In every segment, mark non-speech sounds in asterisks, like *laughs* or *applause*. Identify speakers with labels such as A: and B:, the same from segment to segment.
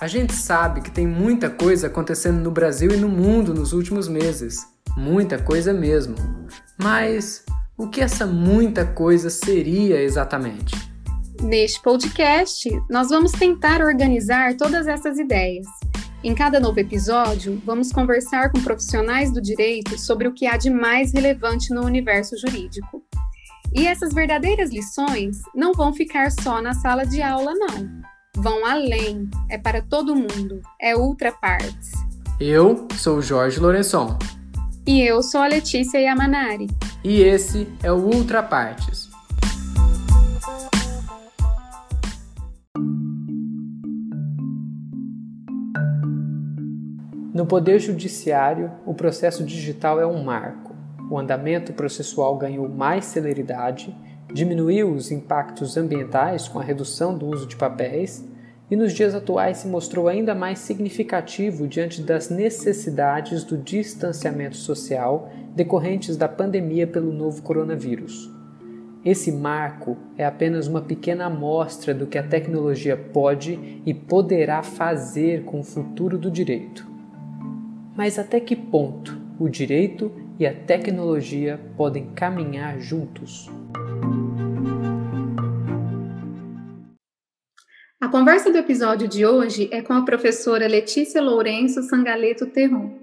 A: A gente sabe que tem muita coisa acontecendo no Brasil e no mundo nos últimos meses. Muita coisa mesmo. Mas o que essa muita coisa seria exatamente?
B: Neste podcast, nós vamos tentar organizar todas essas ideias. Em cada novo episódio, vamos conversar com profissionais do direito sobre o que há de mais relevante no universo jurídico. E essas verdadeiras lições não vão ficar só na sala de aula, não vão além, é para todo mundo, é ultra partes.
A: Eu sou o Jorge Lourençon.
B: E eu sou a Letícia Yamanari.
A: E esse é o Ultra Partes. No Poder Judiciário, o processo digital é um marco. O andamento processual ganhou mais celeridade, diminuiu os impactos ambientais com a redução do uso de papéis e nos dias atuais se mostrou ainda mais significativo diante das necessidades do distanciamento social decorrentes da pandemia pelo novo coronavírus. Esse marco é apenas uma pequena amostra do que a tecnologia pode e poderá fazer com o futuro do direito. Mas até que ponto o direito e a tecnologia podem caminhar juntos?
B: Conversa do episódio de hoje é com a professora Letícia Lourenço Sangaleto Terron,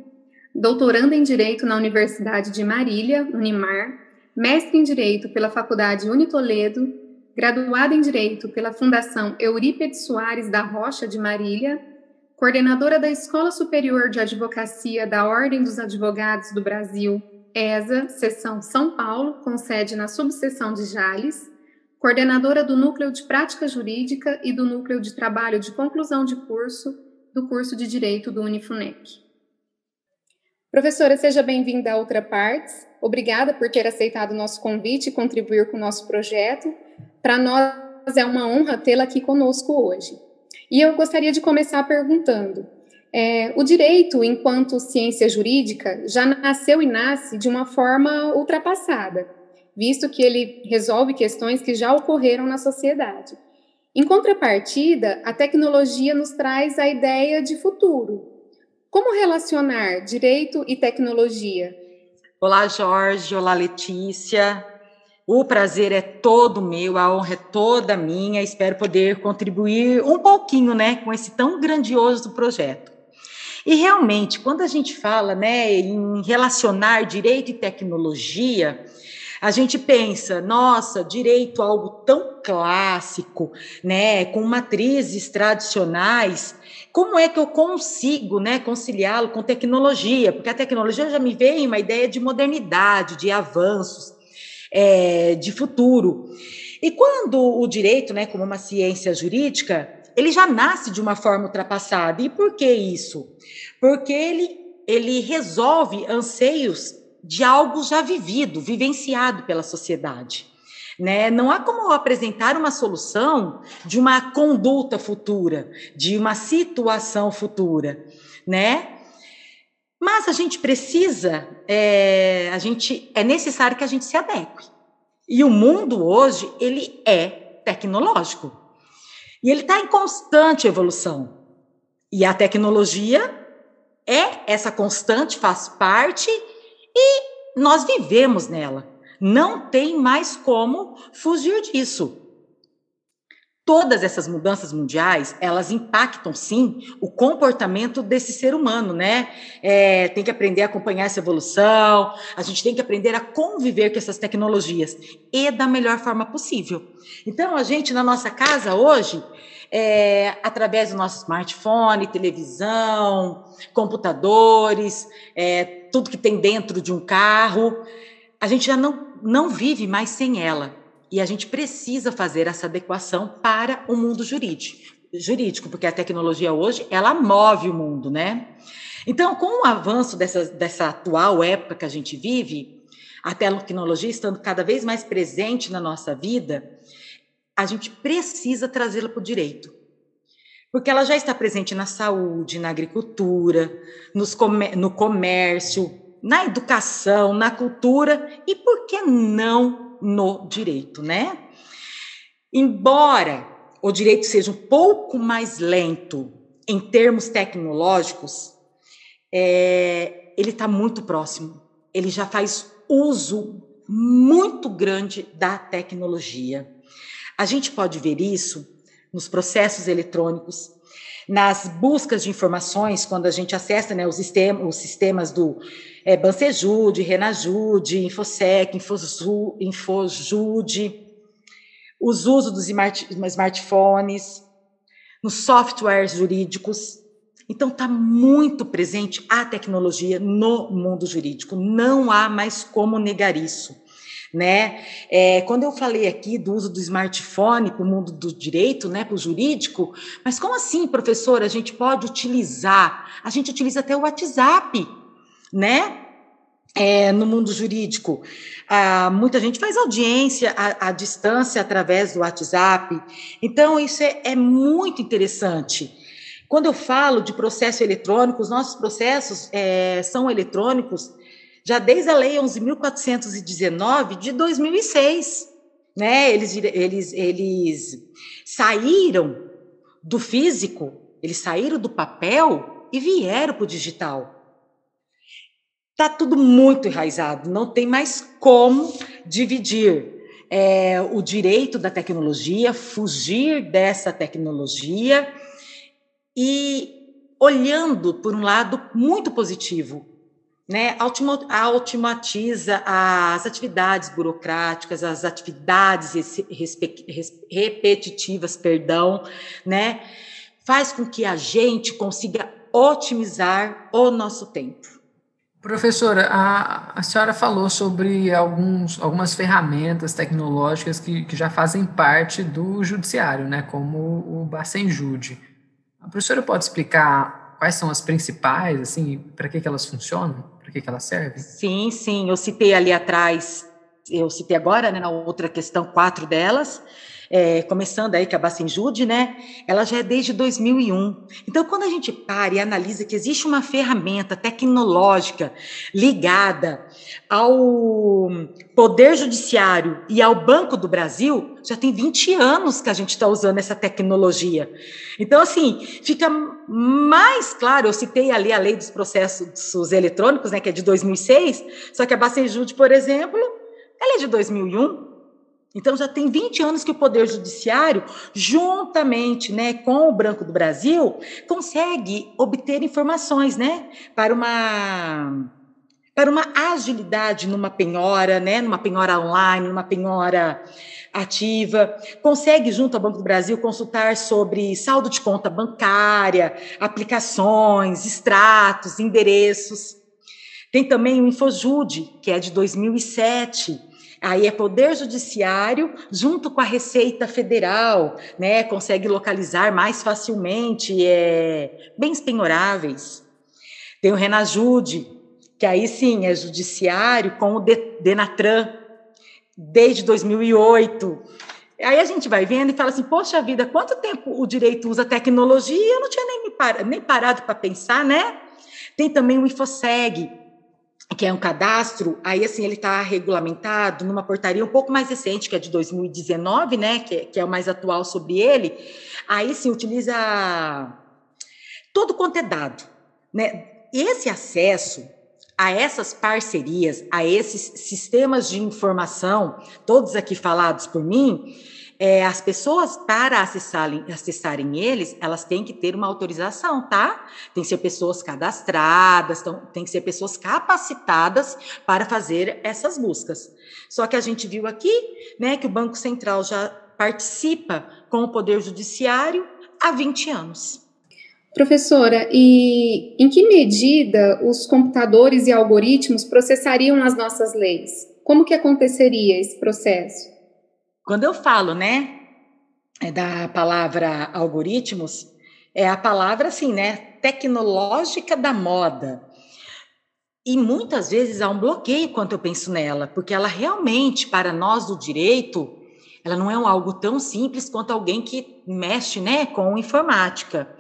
B: doutoranda em Direito na Universidade de Marília, Unimar, mestre em Direito pela Faculdade Unitoledo, graduada em Direito pela Fundação Eurípides Soares da Rocha de Marília, coordenadora da Escola Superior de Advocacia da Ordem dos Advogados do Brasil, ESA, seção São Paulo, com sede na subseção de Jales, coordenadora do Núcleo de Prática Jurídica e do Núcleo de Trabalho de Conclusão de Curso do curso de Direito do Unifunec. Professora, seja bem-vinda a Outra Partes. Obrigada por ter aceitado o nosso convite e contribuir com o nosso projeto. Para nós é uma honra tê-la aqui conosco hoje. E eu gostaria de começar perguntando: é, o direito, enquanto ciência jurídica, já nasceu e nasce de uma forma ultrapassada visto que ele resolve questões que já ocorreram na sociedade. Em contrapartida, a tecnologia nos traz a ideia de futuro. Como relacionar direito e tecnologia?
C: Olá, Jorge. Olá, Letícia. O prazer é todo meu, a honra é toda minha. Espero poder contribuir um pouquinho, né, com esse tão grandioso projeto. E realmente, quando a gente fala, né, em relacionar direito e tecnologia, a gente pensa, nossa, direito algo tão clássico, né, com matrizes tradicionais, como é que eu consigo, né, conciliá-lo com tecnologia? Porque a tecnologia já me vem uma ideia de modernidade, de avanços, é, de futuro. E quando o direito, né, como uma ciência jurídica, ele já nasce de uma forma ultrapassada. E por que isso? Porque ele, ele resolve anseios de algo já vivido, vivenciado pela sociedade. Né? Não há como apresentar uma solução de uma conduta futura, de uma situação futura, né? Mas a gente precisa, é, a gente é necessário que a gente se adeque. E o mundo hoje ele é tecnológico e ele está em constante evolução. E a tecnologia é essa constante, faz parte e nós vivemos nela. Não tem mais como fugir disso. Todas essas mudanças mundiais, elas impactam sim o comportamento desse ser humano, né? É, tem que aprender a acompanhar essa evolução, a gente tem que aprender a conviver com essas tecnologias e da melhor forma possível. Então, a gente na nossa casa hoje, é, através do nosso smartphone, televisão, computadores, é, tudo que tem dentro de um carro, a gente já não, não vive mais sem ela. E a gente precisa fazer essa adequação para o mundo jurídico, jurídico porque a tecnologia hoje, ela move o mundo, né? Então, com o avanço dessa, dessa atual época que a gente vive, a tecnologia estando cada vez mais presente na nossa vida, a gente precisa trazê-la para o direito. Porque ela já está presente na saúde, na agricultura, no comércio, na educação, na cultura e, por que não, no direito, né? Embora o direito seja um pouco mais lento em termos tecnológicos, é, ele está muito próximo. Ele já faz uso muito grande da tecnologia. A gente pode ver isso nos processos eletrônicos, nas buscas de informações, quando a gente acessa né, os, sistemas, os sistemas do é, Bansejude, Renajude, Infosec, Infozu, Infojude, os usos dos smart, smartphones, nos softwares jurídicos. Então, está muito presente a tecnologia no mundo jurídico. Não há mais como negar isso né? É, quando eu falei aqui do uso do smartphone para o mundo do direito, né, para o jurídico, mas como assim, professora, a gente pode utilizar? A gente utiliza até o WhatsApp, né? É, no mundo jurídico. Ah, muita gente faz audiência à, à, distância através do WhatsApp. Então, isso é, é muito interessante. Quando eu falo de processo eletrônico, os nossos processos é, são eletrônicos já desde a Lei 11.419 de 2006. Né? Eles, eles, eles saíram do físico, eles saíram do papel e vieram para o digital. Está tudo muito enraizado, não tem mais como dividir é, o direito da tecnologia, fugir dessa tecnologia e olhando por um lado muito positivo, né, automatiza as atividades burocráticas, as atividades repetitivas, perdão, né, faz com que a gente consiga otimizar o nosso tempo.
A: Professora, a, a senhora falou sobre alguns, algumas ferramentas tecnológicas que, que já fazem parte do judiciário, né, como o Bacenjude. A professora pode explicar quais são as principais, assim, para que, que elas funcionam? Para que, que ela serve?
C: Sim, sim. Eu citei ali atrás, eu citei agora, né, na outra questão, quatro delas. É, começando aí com a Bacenjude, né? Ela já é desde 2001. Então, quando a gente para e analisa que existe uma ferramenta tecnológica ligada ao Poder Judiciário e ao Banco do Brasil, já tem 20 anos que a gente está usando essa tecnologia. Então, assim, fica mais claro, eu citei ali a lei dos processos eletrônicos, né, que é de 2006, só que a Bacenjude, por exemplo, ela é de 2001. Então já tem 20 anos que o Poder Judiciário, juntamente né, com o Branco do Brasil, consegue obter informações né, para uma para uma agilidade numa penhora, né, numa penhora online, numa penhora ativa, consegue junto ao Banco do Brasil consultar sobre saldo de conta bancária, aplicações, extratos, endereços. Tem também o Infojude, que é de 2007, Aí é Poder Judiciário junto com a Receita Federal, né? Consegue localizar mais facilmente é, bens penhoráveis. Tem o Renajude, que aí sim é judiciário com o Denatran, desde 2008. Aí a gente vai vendo e fala assim, poxa vida, quanto tempo o direito usa tecnologia? Eu não tinha nem, par nem parado para pensar, né? Tem também o InfoSeg, que é um cadastro, aí assim, ele está regulamentado numa portaria um pouco mais recente, que é de 2019, né, que, que é o mais atual sobre ele, aí sim, utiliza todo quanto é dado, né, esse acesso a essas parcerias, a esses sistemas de informação, todos aqui falados por mim, é, as pessoas, para acessarem, acessarem eles, elas têm que ter uma autorização, tá? Tem que ser pessoas cadastradas, tão, tem que ser pessoas capacitadas para fazer essas buscas. Só que a gente viu aqui, né, que o Banco Central já participa com o Poder Judiciário há 20 anos.
B: Professora, e em que medida os computadores e algoritmos processariam as nossas leis? Como que aconteceria esse processo?
C: Quando eu falo, né, é da palavra algoritmos, é a palavra assim, né, tecnológica da moda. E muitas vezes há um bloqueio quando eu penso nela, porque ela realmente, para nós do direito, ela não é algo tão simples quanto alguém que mexe, né, com informática.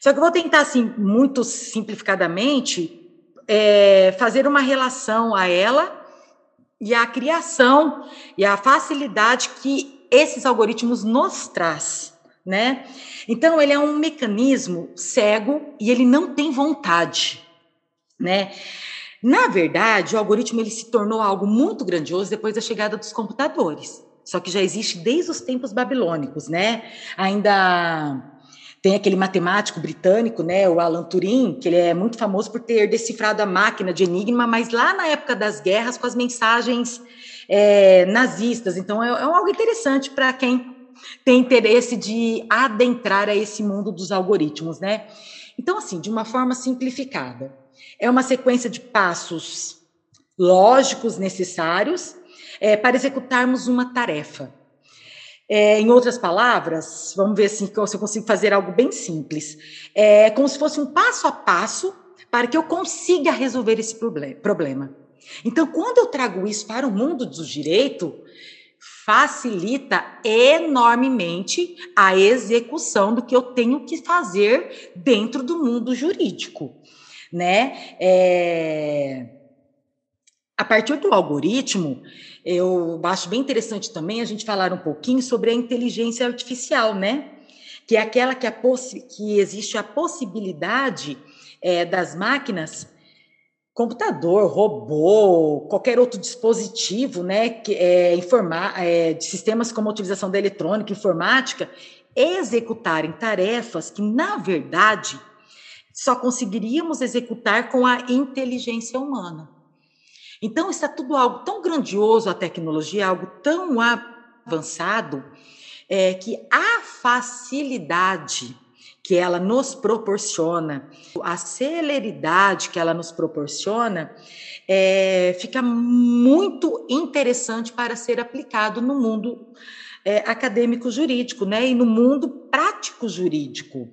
C: Só que eu vou tentar, assim, muito simplificadamente, é, fazer uma relação a ela e a criação e a facilidade que esses algoritmos nos traz, né? Então ele é um mecanismo cego e ele não tem vontade, né? Na verdade, o algoritmo ele se tornou algo muito grandioso depois da chegada dos computadores. Só que já existe desde os tempos babilônicos, né? Ainda tem aquele matemático britânico, né, o Alan Turing, que ele é muito famoso por ter decifrado a máquina de Enigma, mas lá na época das guerras com as mensagens é, nazistas. Então é, é algo interessante para quem tem interesse de adentrar a esse mundo dos algoritmos, né? Então, assim, de uma forma simplificada, é uma sequência de passos lógicos necessários é, para executarmos uma tarefa. É, em outras palavras, vamos ver assim, se eu consigo fazer algo bem simples. É como se fosse um passo a passo para que eu consiga resolver esse problema. Então, quando eu trago isso para o mundo do direito, facilita enormemente a execução do que eu tenho que fazer dentro do mundo jurídico, né? É... A partir do algoritmo, eu acho bem interessante também a gente falar um pouquinho sobre a inteligência artificial, né? Que é aquela que, que existe a possibilidade é, das máquinas, computador, robô, qualquer outro dispositivo, né? Que é, informar, é, de sistemas como a utilização da eletrônica, informática, executarem tarefas que, na verdade, só conseguiríamos executar com a inteligência humana. Então, está tudo algo tão grandioso, a tecnologia, algo tão avançado, é, que a facilidade que ela nos proporciona, a celeridade que ela nos proporciona, é, fica muito interessante para ser aplicado no mundo é, acadêmico jurídico, né? E no mundo prático jurídico.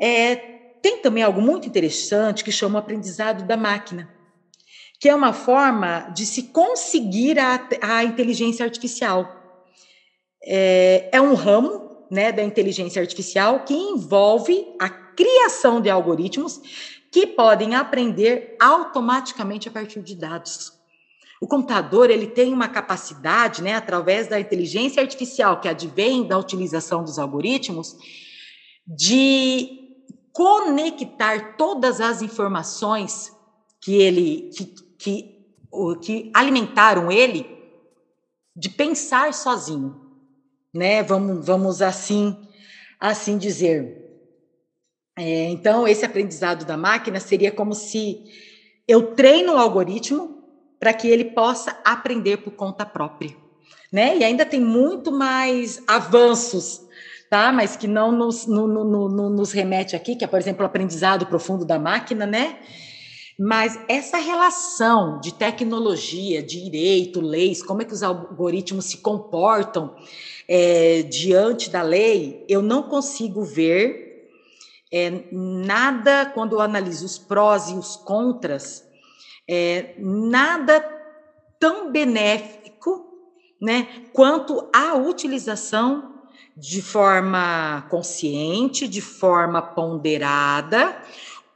C: É, tem também algo muito interessante que chama o aprendizado da máquina que é uma forma de se conseguir a, a inteligência artificial. É, é um ramo né, da inteligência artificial que envolve a criação de algoritmos que podem aprender automaticamente a partir de dados. O computador ele tem uma capacidade, né, através da inteligência artificial que advém da utilização dos algoritmos, de conectar todas as informações que ele que, que, que alimentaram ele de pensar sozinho, né? Vamos, vamos assim, assim dizer. É, então, esse aprendizado da máquina seria como se eu treino o algoritmo para que ele possa aprender por conta própria, né? E ainda tem muito mais avanços, tá? Mas que não nos, no, no, no, nos remete aqui, que é, por exemplo, o aprendizado profundo da máquina, né? Mas essa relação de tecnologia, direito, leis, como é que os algoritmos se comportam é, diante da lei, eu não consigo ver é, nada, quando eu analiso os prós e os contras, é, nada tão benéfico né, quanto a utilização de forma consciente, de forma ponderada,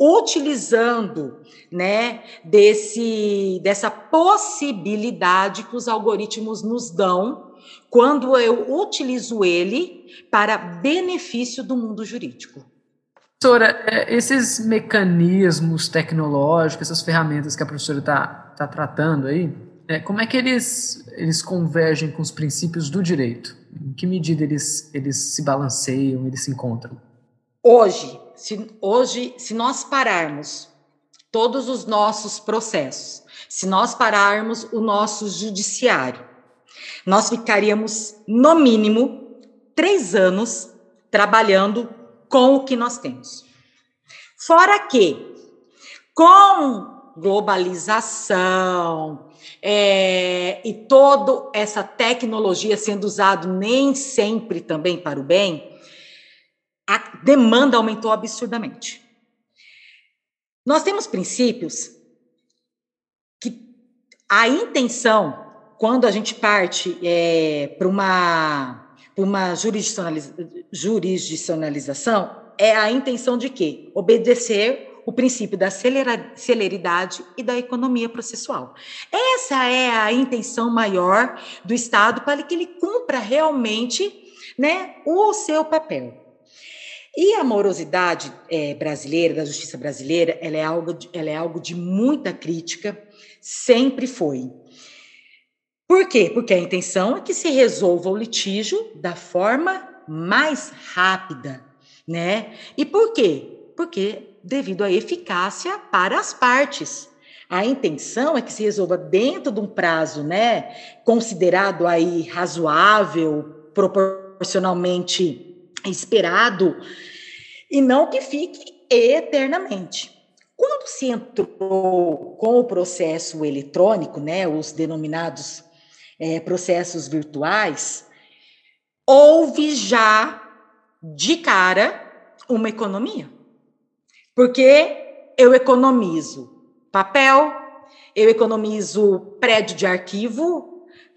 C: utilizando né, desse, dessa possibilidade que os algoritmos nos dão quando eu utilizo ele para benefício do mundo jurídico.
A: Professora, é, esses mecanismos tecnológicos, essas ferramentas que a professora está tá tratando aí, é, como é que eles, eles convergem com os princípios do direito? Em que medida eles, eles se balanceiam, eles se encontram?
C: Hoje, se, hoje, se nós pararmos todos os nossos processos, se nós pararmos o nosso judiciário, nós ficaríamos, no mínimo, três anos trabalhando com o que nós temos. Fora que, com globalização é, e toda essa tecnologia sendo usado nem sempre também para o bem, a demanda aumentou absurdamente. Nós temos princípios que a intenção, quando a gente parte é, para uma, uma jurisdicionaliza, jurisdicionalização, é a intenção de quê? Obedecer o princípio da celeridade e da economia processual. Essa é a intenção maior do Estado para que ele cumpra realmente né, o seu papel. E a morosidade é, brasileira, da justiça brasileira, ela é, algo de, ela é algo de muita crítica, sempre foi. Por quê? Porque a intenção é que se resolva o litígio da forma mais rápida, né? E por quê? Porque devido à eficácia para as partes. A intenção é que se resolva dentro de um prazo, né, considerado aí razoável, proporcionalmente esperado, e não que fique eternamente. Quando se entrou com o processo eletrônico, né, os denominados é, processos virtuais, houve já de cara uma economia. Porque eu economizo papel, eu economizo prédio de arquivo,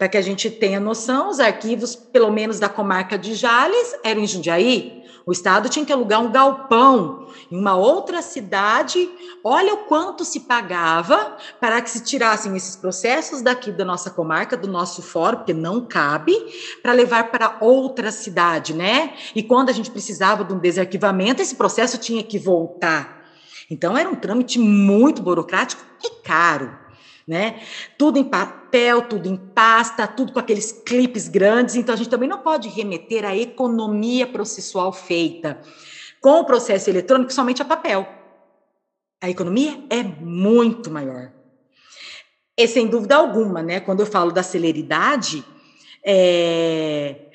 C: para que a gente tenha noção, os arquivos, pelo menos da comarca de Jales, eram em Jundiaí, o Estado tinha que alugar um galpão em uma outra cidade. Olha o quanto se pagava para que se tirassem esses processos daqui da nossa comarca, do nosso fórum, porque não cabe, para levar para outra cidade, né? E quando a gente precisava de um desarquivamento, esse processo tinha que voltar. Então, era um trâmite muito burocrático e caro né? Tudo em papel, tudo em pasta, tudo com aqueles clipes grandes. Então, a gente também não pode remeter à economia processual feita com o processo eletrônico somente a papel. A economia é muito maior. E sem dúvida alguma, né? Quando eu falo da celeridade, é,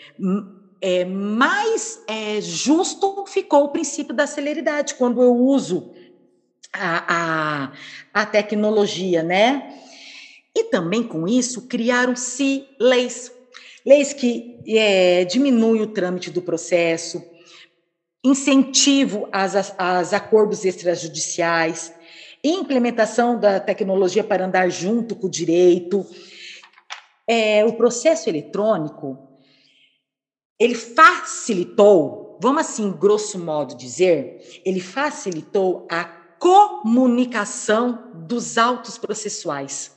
C: é mais é, justo ficou o princípio da celeridade quando eu uso a, a, a tecnologia, né? E também com isso criaram-se leis, leis que é, diminuem o trâmite do processo, incentivo aos acordos extrajudiciais, implementação da tecnologia para andar junto com o direito. É, o processo eletrônico ele facilitou, vamos assim, grosso modo dizer, ele facilitou a comunicação dos autos processuais.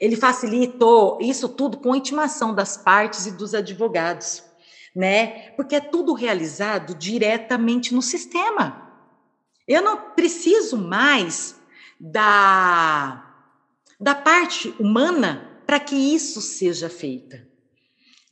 C: Ele facilitou isso tudo com a intimação das partes e dos advogados, né? Porque é tudo realizado diretamente no sistema. Eu não preciso mais da da parte humana para que isso seja feita,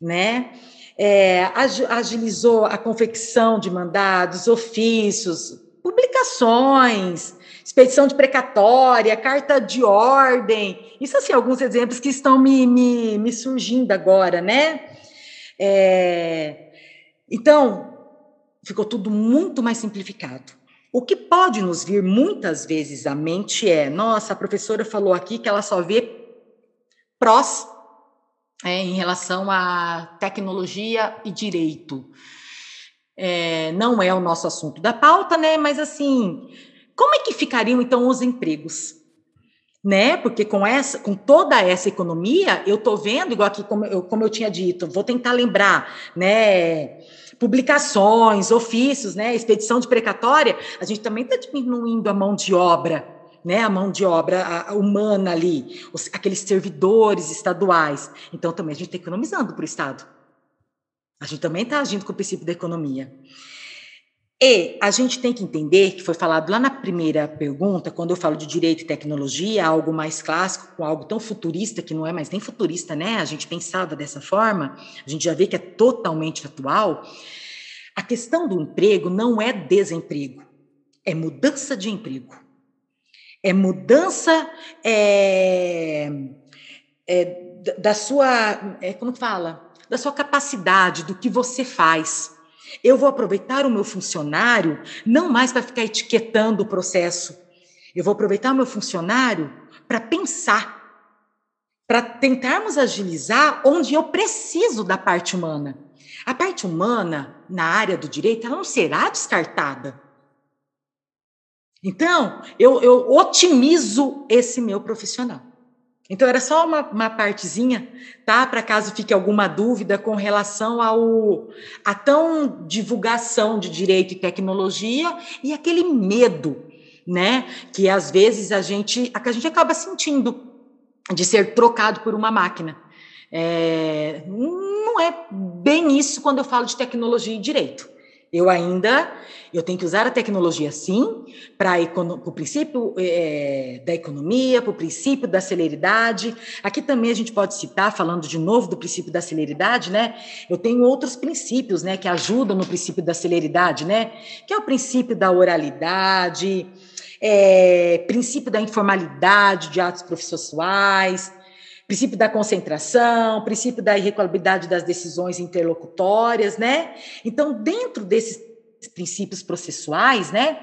C: né? É, agilizou a confecção de mandados, ofícios, publicações, expedição de precatória, carta de ordem. Isso, assim, alguns exemplos que estão me, me, me surgindo agora, né? É, então, ficou tudo muito mais simplificado. O que pode nos vir muitas vezes à mente é: nossa, a professora falou aqui que ela só vê prós é, em relação à tecnologia e direito. É, não é o nosso assunto da pauta, né? Mas assim, como é que ficariam então os empregos? Né? Porque com essa, com toda essa economia, eu estou vendo, igual aqui, como eu, como eu tinha dito, vou tentar lembrar, né? Publicações, ofícios, né? Expedição de precatória, a gente também está diminuindo a mão de obra, né, a mão de obra humana ali, os, aqueles servidores estaduais. Então, também a gente está economizando para o Estado. A gente também está agindo com o princípio da economia. E a gente tem que entender, que foi falado lá na primeira pergunta, quando eu falo de direito e tecnologia, algo mais clássico, com algo tão futurista, que não é mais nem futurista, né? A gente pensava dessa forma, a gente já vê que é totalmente atual. A questão do emprego não é desemprego, é mudança de emprego. É mudança é, é, da sua, é, como fala? Da sua capacidade, do que você faz. Eu vou aproveitar o meu funcionário não mais para ficar etiquetando o processo. Eu vou aproveitar o meu funcionário para pensar, para tentarmos agilizar onde eu preciso da parte humana. A parte humana, na área do direito, ela não será descartada. Então, eu, eu otimizo esse meu profissional. Então, era só uma, uma partezinha, tá? Para caso fique alguma dúvida com relação ao a tão divulgação de direito e tecnologia e aquele medo, né? Que às vezes a gente, a, gente acaba sentindo de ser trocado por uma máquina. É, não é bem isso quando eu falo de tecnologia e direito. Eu ainda eu tenho que usar a tecnologia sim para o princípio é, da economia, para o princípio da celeridade. Aqui também a gente pode citar, falando de novo do princípio da celeridade, né? Eu tenho outros princípios, né, que ajudam no princípio da celeridade, né? Que é o princípio da oralidade, é, princípio da informalidade de atos processuais, princípio da concentração, princípio da irregularidade das decisões interlocutórias, né? Então, dentro desses princípios processuais, né?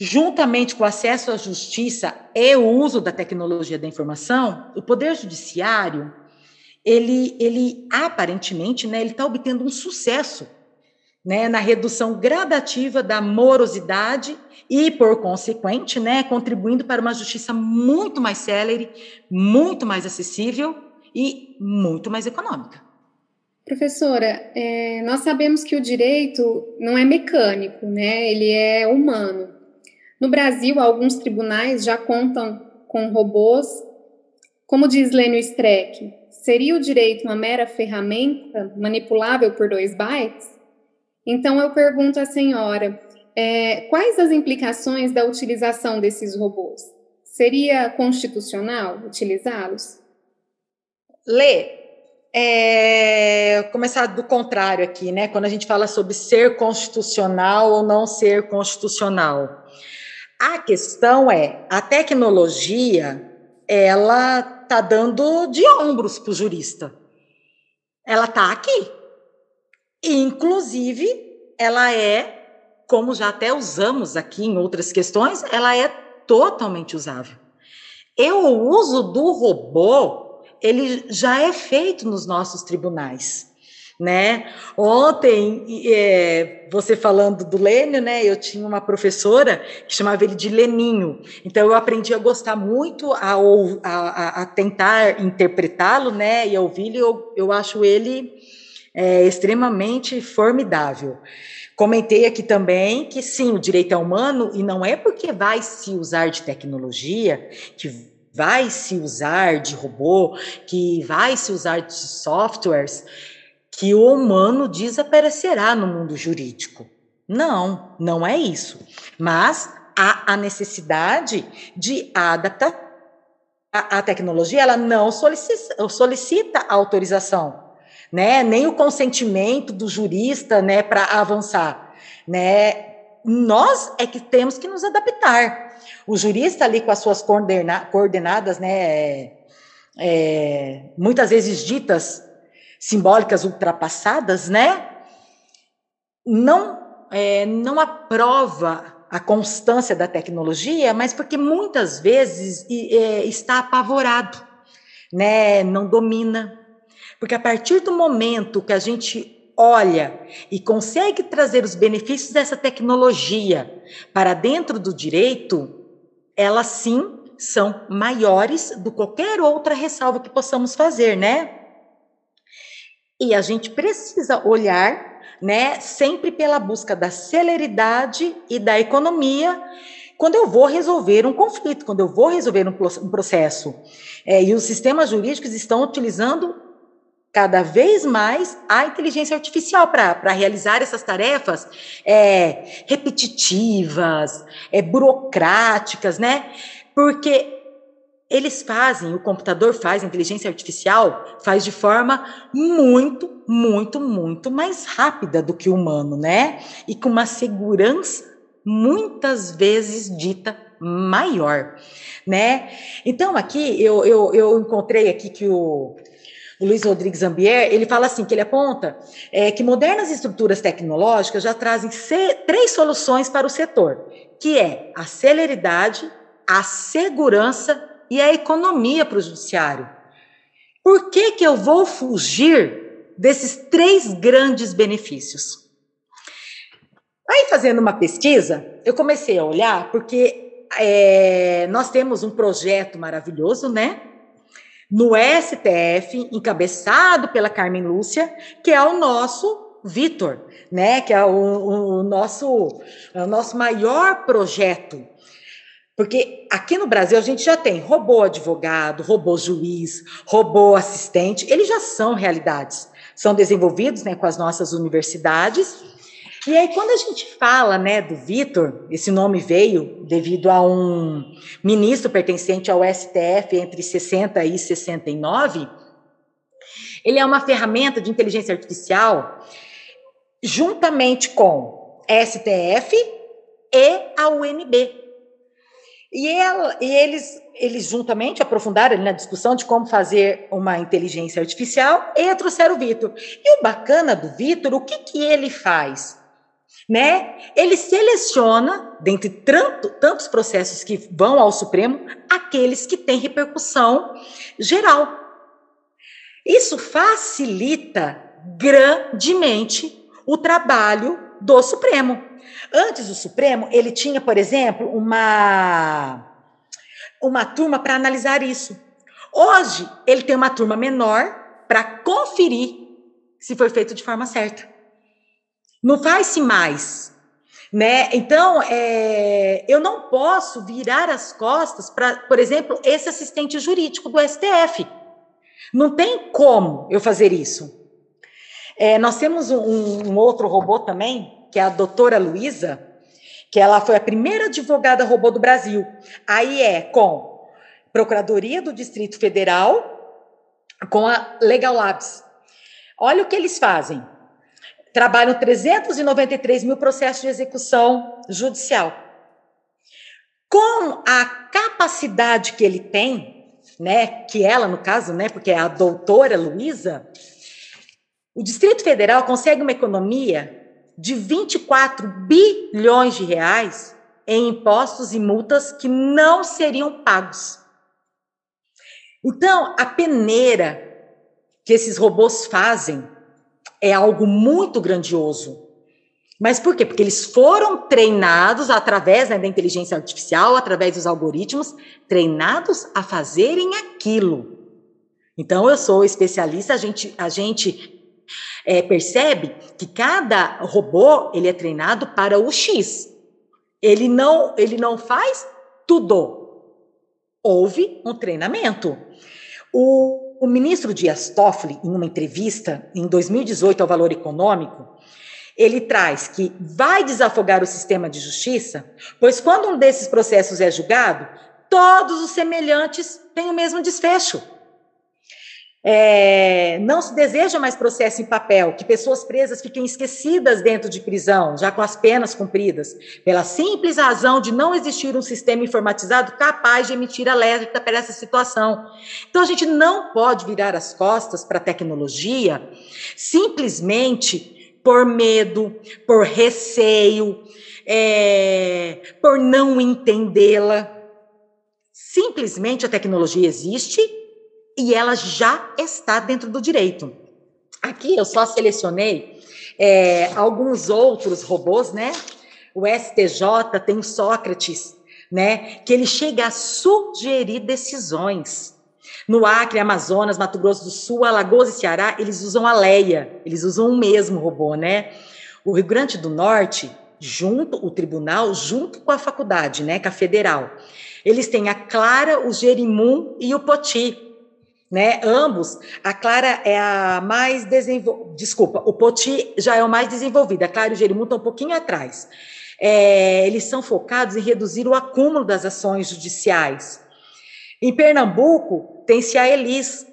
C: Juntamente com o acesso à justiça e o uso da tecnologia da informação, o Poder Judiciário, ele, ele aparentemente, né, ele está obtendo um sucesso né, na redução gradativa da morosidade e, por consequente, né, contribuindo para uma justiça muito mais célere, muito mais acessível e muito mais econômica.
B: Professora, é, nós sabemos que o direito não é mecânico, né? Ele é humano. No Brasil, alguns tribunais já contam com robôs. Como diz Lênio Streck, seria o direito uma mera ferramenta manipulável por dois bytes? Então, eu pergunto à senhora, é, quais as implicações da utilização desses robôs? Seria constitucional utilizá-los?
C: Lê, é, começar do contrário aqui, né? Quando a gente fala sobre ser constitucional ou não ser constitucional. A questão é, a tecnologia, ela tá dando de ombros para o jurista. Ela tá aqui. Inclusive, ela é, como já até usamos aqui em outras questões, ela é totalmente usável. E o uso do robô, ele já é feito nos nossos tribunais. Né? Ontem, é, você falando do Lênio, né? Eu tinha uma professora que chamava ele de Leninho. Então eu aprendi a gostar muito a, a, a tentar interpretá-lo, né? E ouvi-lo. Eu, eu acho ele é extremamente formidável. Comentei aqui também que sim, o direito é humano e não é porque vai se usar de tecnologia, que vai se usar de robô, que vai se usar de softwares, que o humano desaparecerá no mundo jurídico. Não, não é isso. Mas há a necessidade de adaptar a, tecnologia, ela não solicita autorização né? Nem o consentimento do jurista, né, para avançar, né? Nós é que temos que nos adaptar. O jurista ali com as suas coordena coordenadas, né, é, muitas vezes ditas simbólicas ultrapassadas, né? Não é, não aprova a constância da tecnologia, mas porque muitas vezes é, está apavorado, né? Não domina, porque a partir do momento que a gente olha e consegue trazer os benefícios dessa tecnologia para dentro do direito, elas sim são maiores do que qualquer outra ressalva que possamos fazer, né? E a gente precisa olhar, né, sempre pela busca da celeridade e da economia quando eu vou resolver um conflito, quando eu vou resolver um, processo. É, e os sistemas jurídicos estão utilizando cada vez mais a inteligência artificial para realizar essas tarefas é, repetitivas, é, burocráticas, né? Porque eles fazem, o computador faz, a inteligência artificial faz de forma muito, muito, muito mais rápida do que o humano, né? E com uma segurança muitas vezes dita maior, né? Então aqui eu, eu, eu encontrei aqui que o o Luiz Rodrigues Zambier, ele fala assim, que ele aponta é, que modernas estruturas tecnológicas já trazem três soluções para o setor, que é a celeridade, a segurança e a economia para o judiciário. Por que, que eu vou fugir desses três grandes benefícios? Aí, fazendo uma pesquisa, eu comecei a olhar, porque é, nós temos um projeto maravilhoso, né? No STF, encabeçado pela Carmen Lúcia, que é o nosso Vitor, né? Que é o, o, nosso, o nosso maior projeto. Porque aqui no Brasil a gente já tem robô advogado, robô juiz, robô assistente, eles já são realidades. São desenvolvidos né, com as nossas universidades. E aí, quando a gente fala né, do Vitor, esse nome veio devido a um ministro pertencente ao STF entre 60 e 69. Ele é uma ferramenta de inteligência artificial juntamente com STF e a UNB. E, ela, e eles, eles juntamente aprofundaram na discussão de como fazer uma inteligência artificial e trouxeram o Vitor. E o bacana do Vitor, o que, que ele faz? Né? Ele seleciona, dentre tanto, tantos processos que vão ao Supremo, aqueles que têm repercussão geral. Isso facilita grandemente o trabalho do Supremo. Antes do Supremo, ele tinha, por exemplo, uma, uma turma para analisar isso. Hoje, ele tem uma turma menor para conferir se foi feito de forma certa. Não faz-se mais. Né? Então, é, eu não posso virar as costas para, por exemplo, esse assistente jurídico do STF. Não tem como eu fazer isso. É, nós temos um, um, outro robô também, que é a doutora Luísa, que ela foi a primeira advogada robô do Brasil. Aí é com Procuradoria do Distrito Federal, com a Legal Labs. Olha o que eles fazem. Trabalham 393 mil processos de execução judicial. Com a capacidade que ele tem, né, que ela, no caso, né, porque é a doutora Luísa, o Distrito Federal consegue uma economia de 24 bilhões de reais em impostos e multas que não seriam pagos. Então, a peneira que esses robôs fazem é algo muito grandioso. Mas por quê? Porque eles foram treinados através né, da inteligência artificial, através dos algoritmos, treinados a fazerem aquilo. Então, eu sou especialista, a gente, a gente é, percebe que cada robô ele é treinado para o X. Ele não, ele não faz tudo. Houve um treinamento. O, o ministro Dias Toffoli, em uma entrevista em 2018 ao Valor Econômico, ele traz que vai desafogar o sistema de justiça, pois quando um desses processos é julgado, todos os semelhantes têm o mesmo desfecho. É, não se deseja mais processo em papel, que pessoas presas fiquem esquecidas dentro de prisão, já com as penas cumpridas, pela simples razão de não existir um sistema informatizado capaz de emitir alerta para essa situação. Então, a gente não pode virar as costas para a tecnologia simplesmente por medo, por receio, é, por não entendê-la. Simplesmente a tecnologia existe e ela já está dentro do direito. Aqui eu só selecionei é, alguns outros robôs, né? O STJ tem o Sócrates, né? Que ele chega a sugerir decisões. No Acre, Amazonas, Mato Grosso do Sul, Alagoas e Ceará, eles usam a Leia, eles usam o mesmo robô, né? O Rio Grande do Norte, junto, o tribunal, junto com a faculdade, né? Com a federal. Eles têm a Clara, o Jerimum e o Poti né? Ambos, a Clara é a mais desenvolvida, desculpa, o Poti já é o mais desenvolvido, a Clara e o Jerimum estão um pouquinho atrás. É, eles são focados em reduzir o acúmulo das ações judiciais. Em Pernambuco, tem-se a Elis,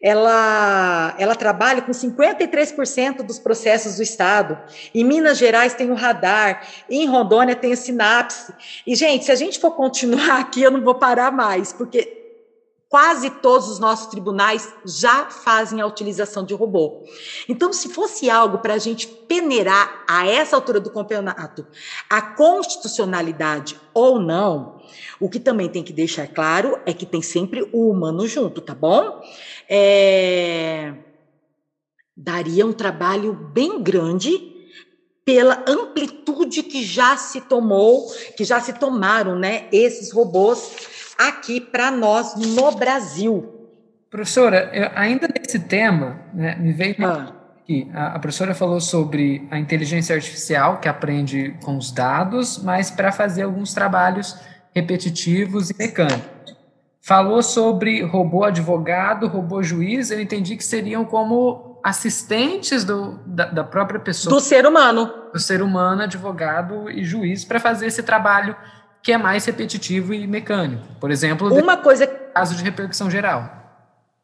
C: ela, ela trabalha com 53% dos processos do Estado. Em Minas Gerais tem o radar, em Rondônia tem a sinapse. E, gente, se a gente for continuar *laughs* aqui, eu não vou parar mais, porque Quase todos os nossos tribunais já fazem a utilização de robô. Então, se fosse algo para a gente peneirar a essa altura do campeonato a constitucionalidade ou não, o que também tem que deixar claro é que tem sempre o humano junto, tá bom? É... Daria um trabalho bem grande pela amplitude que já se tomou, que já se tomaram, né, esses robôs aqui para nós no Brasil.
A: Professora, eu, ainda nesse tema, né, me veio ah. aqui, a, a, professora falou sobre a inteligência artificial que aprende com os dados, mas para fazer alguns trabalhos repetitivos e mecânicos. Falou sobre robô advogado, robô juiz, eu entendi que seriam como assistentes do, da, da própria pessoa.
C: Do ser humano.
A: Do ser humano, advogado e juiz, para fazer esse trabalho que é mais repetitivo e mecânico. Por exemplo,
C: uma coisa
A: caso de repercussão geral.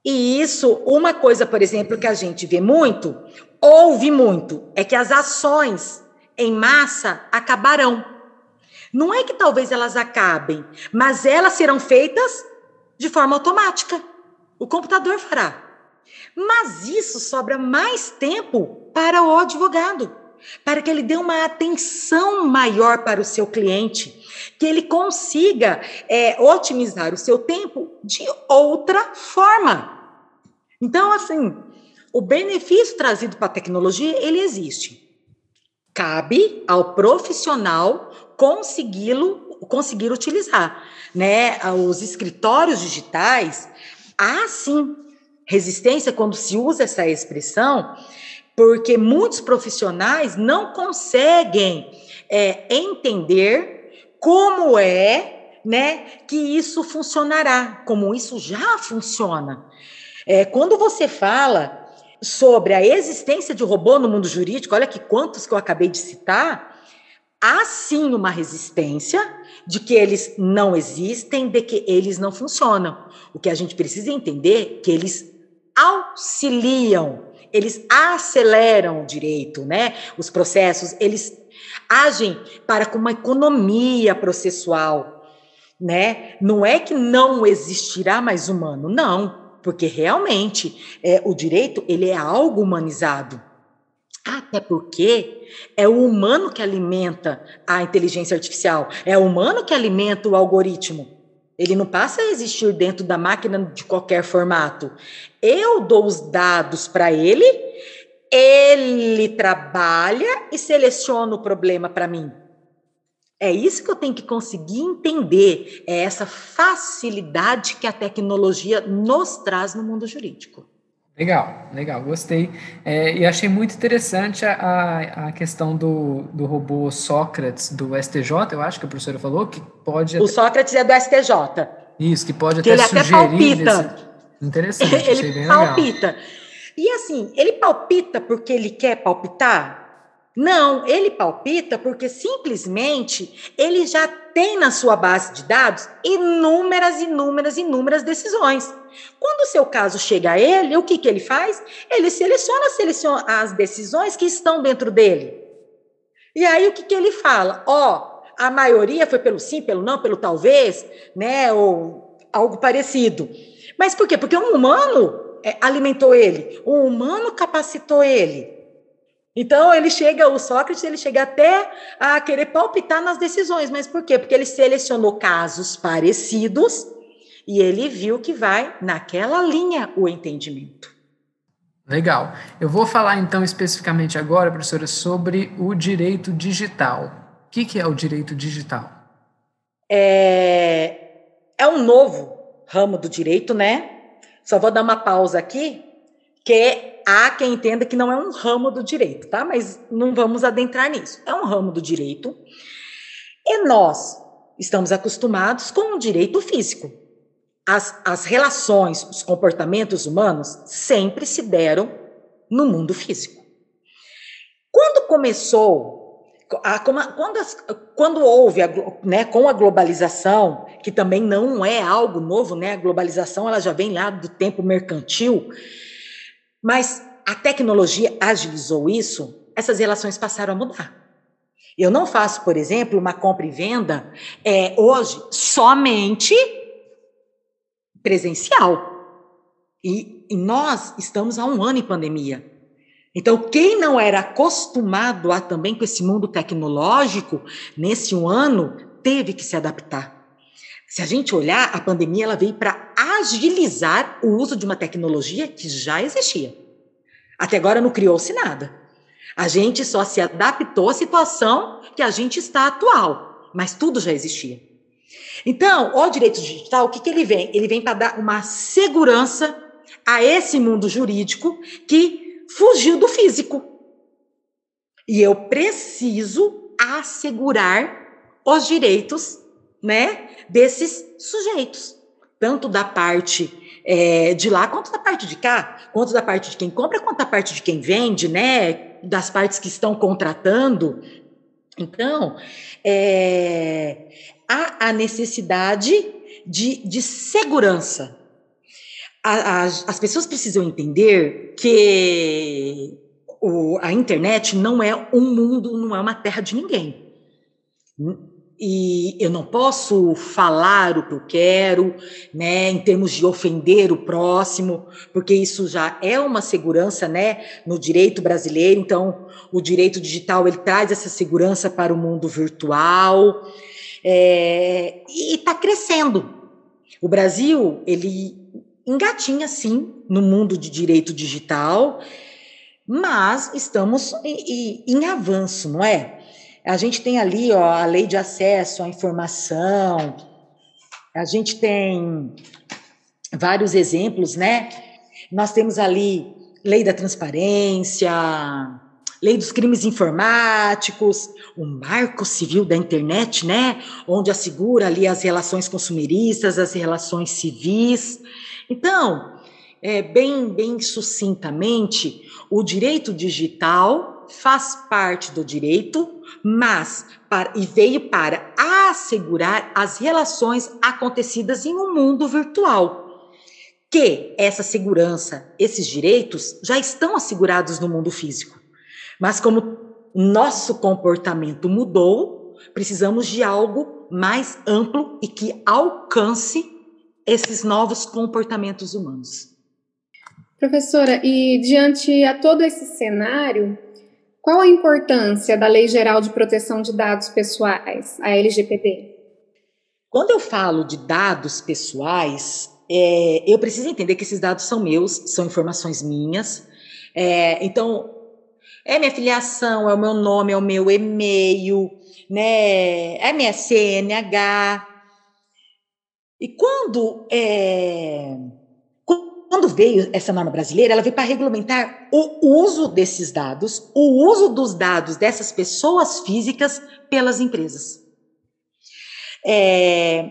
C: E isso, uma coisa, por exemplo, que a gente vê muito, ouve muito, é que as ações em massa acabarão. Não é que talvez elas acabem, mas elas serão feitas de forma automática. O computador fará. Mas isso sobra mais tempo para o advogado, para que ele dê uma atenção maior para o seu cliente, que ele consiga é, otimizar o seu tempo de outra forma. Então, assim, o benefício trazido para a tecnologia, ele existe. Cabe ao profissional consegui-lo, conseguir utilizar, né? Os escritórios digitais, há sim resistência quando se usa essa expressão, porque muitos profissionais não conseguem é, entender como é, né, que isso funcionará, como isso já funciona. É, quando você fala sobre a existência de robô no mundo jurídico, olha que quantos que eu acabei de citar, há sim uma resistência de que eles não existem, de que eles não funcionam. O que a gente precisa entender é que eles auxiliam, eles aceleram o direito, né? Os processos, eles agem para com uma economia processual, né? Não é que não existirá mais humano, não porque realmente é, o direito ele é algo humanizado. Até porque é o humano que alimenta a inteligência artificial, é o humano que alimenta o algoritmo. Ele não passa a existir dentro da máquina de qualquer formato. Eu dou os dados para ele, ele trabalha e seleciona o problema para mim. É isso que eu tenho que conseguir entender, é essa facilidade que a tecnologia nos traz no mundo jurídico.
A: Legal, legal, gostei. É, e achei muito interessante a, a questão do, do robô Sócrates do STJ, eu acho que a professora falou, que pode.
C: O até... Sócrates é do STJ.
A: Isso, que pode
C: que
A: até
C: ele
A: sugerir.
C: Até palpita.
A: Esse... Interessante, *laughs*
C: ele
A: achei bem
C: palpita.
A: legal.
C: E assim, ele palpita porque ele quer palpitar? Não, ele palpita porque simplesmente ele já tem na sua base de dados inúmeras, inúmeras, inúmeras decisões. Quando o seu caso chega a ele, o que, que ele faz? Ele seleciona, seleciona as decisões que estão dentro dele. E aí o que, que ele fala? Ó, oh, a maioria foi pelo sim, pelo não, pelo talvez, né? Ou algo parecido. Mas por quê? Porque um humano alimentou ele, um humano capacitou ele. Então ele chega, o Sócrates, ele chega até a querer palpitar nas decisões, mas por quê? Porque ele selecionou casos parecidos e ele viu que vai naquela linha o entendimento.
A: Legal. Eu vou falar então especificamente agora, professora, sobre o direito digital. O que, que é o direito digital?
C: É, é um novo ramo do direito, né? Só vou dar uma pausa aqui, que há quem entenda que não é um ramo do direito, tá? Mas não vamos adentrar nisso. É um ramo do direito. E nós estamos acostumados com o direito físico. As, as relações, os comportamentos humanos sempre se deram no mundo físico. Quando começou, a, quando, as, quando houve, a, né, com a globalização, que também não é algo novo, né? A globalização ela já vem lá do tempo mercantil, mas a tecnologia agilizou isso, essas relações passaram a mudar. Eu não faço, por exemplo, uma compra e venda é, hoje somente presencial. E, e nós estamos há um ano em pandemia. Então, quem não era acostumado a também com esse mundo tecnológico, nesse um ano, teve que se adaptar. Se a gente olhar, a pandemia ela veio para agilizar o uso de uma tecnologia que já existia. Até agora não criou-se nada. A gente só se adaptou à situação que a gente está atual, mas tudo já existia. Então, o direito digital, o que, que ele vem? Ele vem para dar uma segurança a esse mundo jurídico que fugiu do físico. E eu preciso assegurar os direitos né, desses sujeitos, tanto da parte é, de lá quanto da parte de cá, quanto da parte de quem compra, quanto da parte de quem vende, né, das partes que estão contratando. Então, é, há a necessidade de, de segurança. As pessoas precisam entender que o, a internet não é um mundo, não é uma terra de ninguém e eu não posso falar o que eu quero, né, em termos de ofender o próximo, porque isso já é uma segurança, né, no direito brasileiro. Então, o direito digital ele traz essa segurança para o mundo virtual é, e está crescendo. O Brasil ele engatinha sim no mundo de direito digital, mas estamos em, em, em avanço, não é? A gente tem ali ó, a lei de acesso à informação, a gente tem vários exemplos, né? Nós temos ali lei da transparência, lei dos crimes informáticos, o marco civil da internet, né? Onde assegura ali as relações consumeristas, as relações civis. Então, é, bem, bem sucintamente, o direito digital faz parte do direito mas para, e veio para assegurar as relações acontecidas em um mundo virtual. Que essa segurança, esses direitos já estão assegurados no mundo físico. Mas como nosso comportamento mudou, precisamos de algo mais amplo e que alcance esses novos comportamentos humanos.
B: Professora, e diante a todo esse cenário, qual a importância da Lei Geral de Proteção de Dados Pessoais, a LGPD?
C: Quando eu falo de dados pessoais, é, eu preciso entender que esses dados são meus, são informações minhas. É, então, é minha filiação, é o meu nome, é o meu e-mail, né? É minha CNH. E quando é, quando veio essa norma brasileira, ela veio para regulamentar o uso desses dados, o uso dos dados dessas pessoas físicas pelas empresas. É,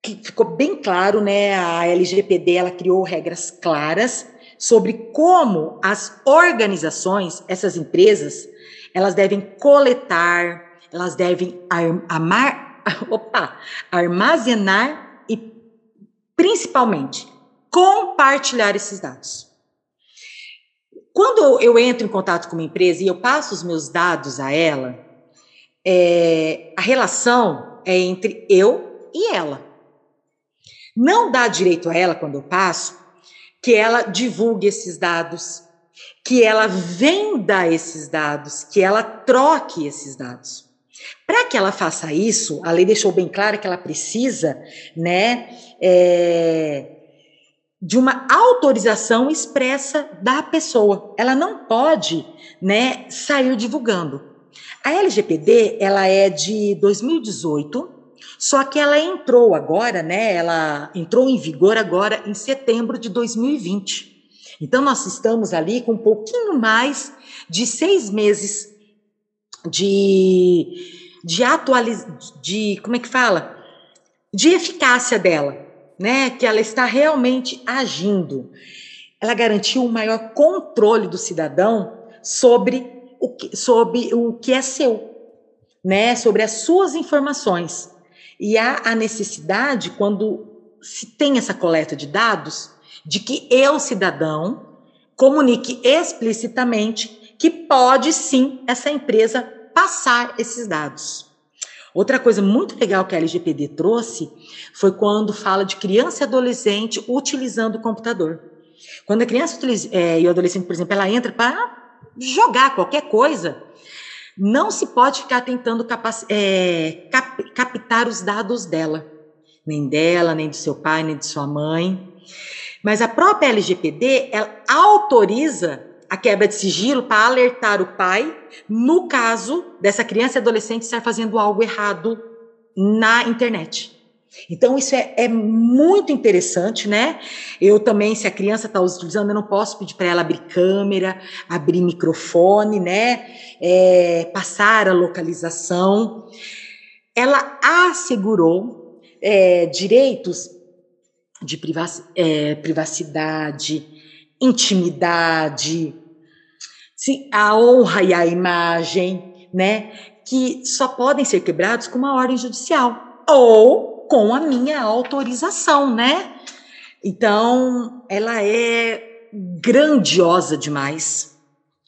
C: que ficou bem claro, né? A LGPD ela criou regras claras sobre como as organizações, essas empresas, elas devem coletar, elas devem *laughs* opa, armazenar e principalmente compartilhar esses dados. Quando eu entro em contato com uma empresa e eu passo os meus dados a ela, é, a relação é entre eu e ela. Não dá direito a ela, quando eu passo, que ela divulgue esses dados, que ela venda esses dados, que ela troque esses dados. Para que ela faça isso, a lei deixou bem claro que ela precisa, né, é, de uma autorização expressa da pessoa. Ela não pode, né, sair divulgando. A LGPD, ela é de 2018, só que ela entrou agora, né, ela entrou em vigor agora em setembro de 2020. Então, nós estamos ali com um pouquinho mais de seis meses de, de atualização, de, como é que fala? De eficácia dela né, que ela está realmente agindo. Ela garantiu um maior controle do cidadão sobre o que, sobre o que é seu, né, sobre as suas informações. E há a necessidade, quando se tem essa coleta de dados, de que eu, cidadão, comunique explicitamente que pode sim essa empresa passar esses dados. Outra coisa muito legal que a LGPD trouxe foi quando fala de criança e adolescente utilizando o computador. Quando a criança é, e o adolescente, por exemplo, ela entra para jogar qualquer coisa, não se pode ficar tentando é, cap captar os dados dela, nem dela, nem do seu pai, nem de sua mãe. Mas a própria LGPD autoriza a quebra de sigilo para alertar o pai no caso dessa criança e adolescente estar fazendo algo errado na internet. Então, isso é, é muito interessante, né? Eu também, se a criança está utilizando, eu não posso pedir para ela abrir câmera, abrir microfone, né? É, passar a localização. ela assegurou é, direitos de é, privacidade, intimidade, a honra e a imagem, né, que só podem ser quebrados com uma ordem judicial ou com a minha autorização, né? Então, ela é grandiosa demais,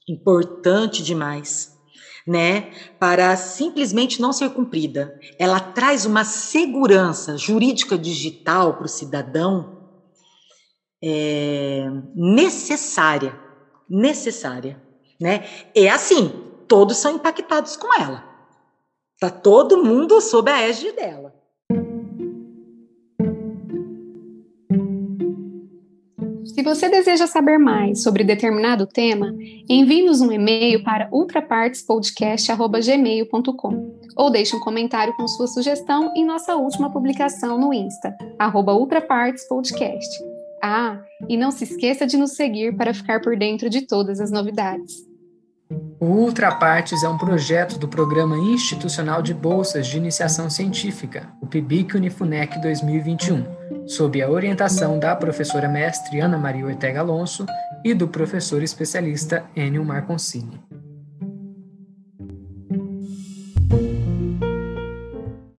C: importante demais, né? Para simplesmente não ser cumprida. Ela traz uma segurança jurídica digital para o cidadão é, necessária, necessária, né? É assim, todos são impactados com ela. Tá todo mundo sob a égide dela.
B: Se você deseja saber mais sobre determinado tema, envie-nos um e-mail para ultrapartespodcast.gmail.com ou deixe um comentário com sua sugestão em nossa última publicação no Insta, ultrapartespodcast. Ah, e não se esqueça de nos seguir para ficar por dentro de todas as novidades.
A: O Ultrapartes é um projeto do Programa Institucional de Bolsas de Iniciação Científica, o PIBIC Unifunec 2021, sob a orientação da professora mestre Ana Maria Ortega Alonso e do professor especialista Enio Marconcini.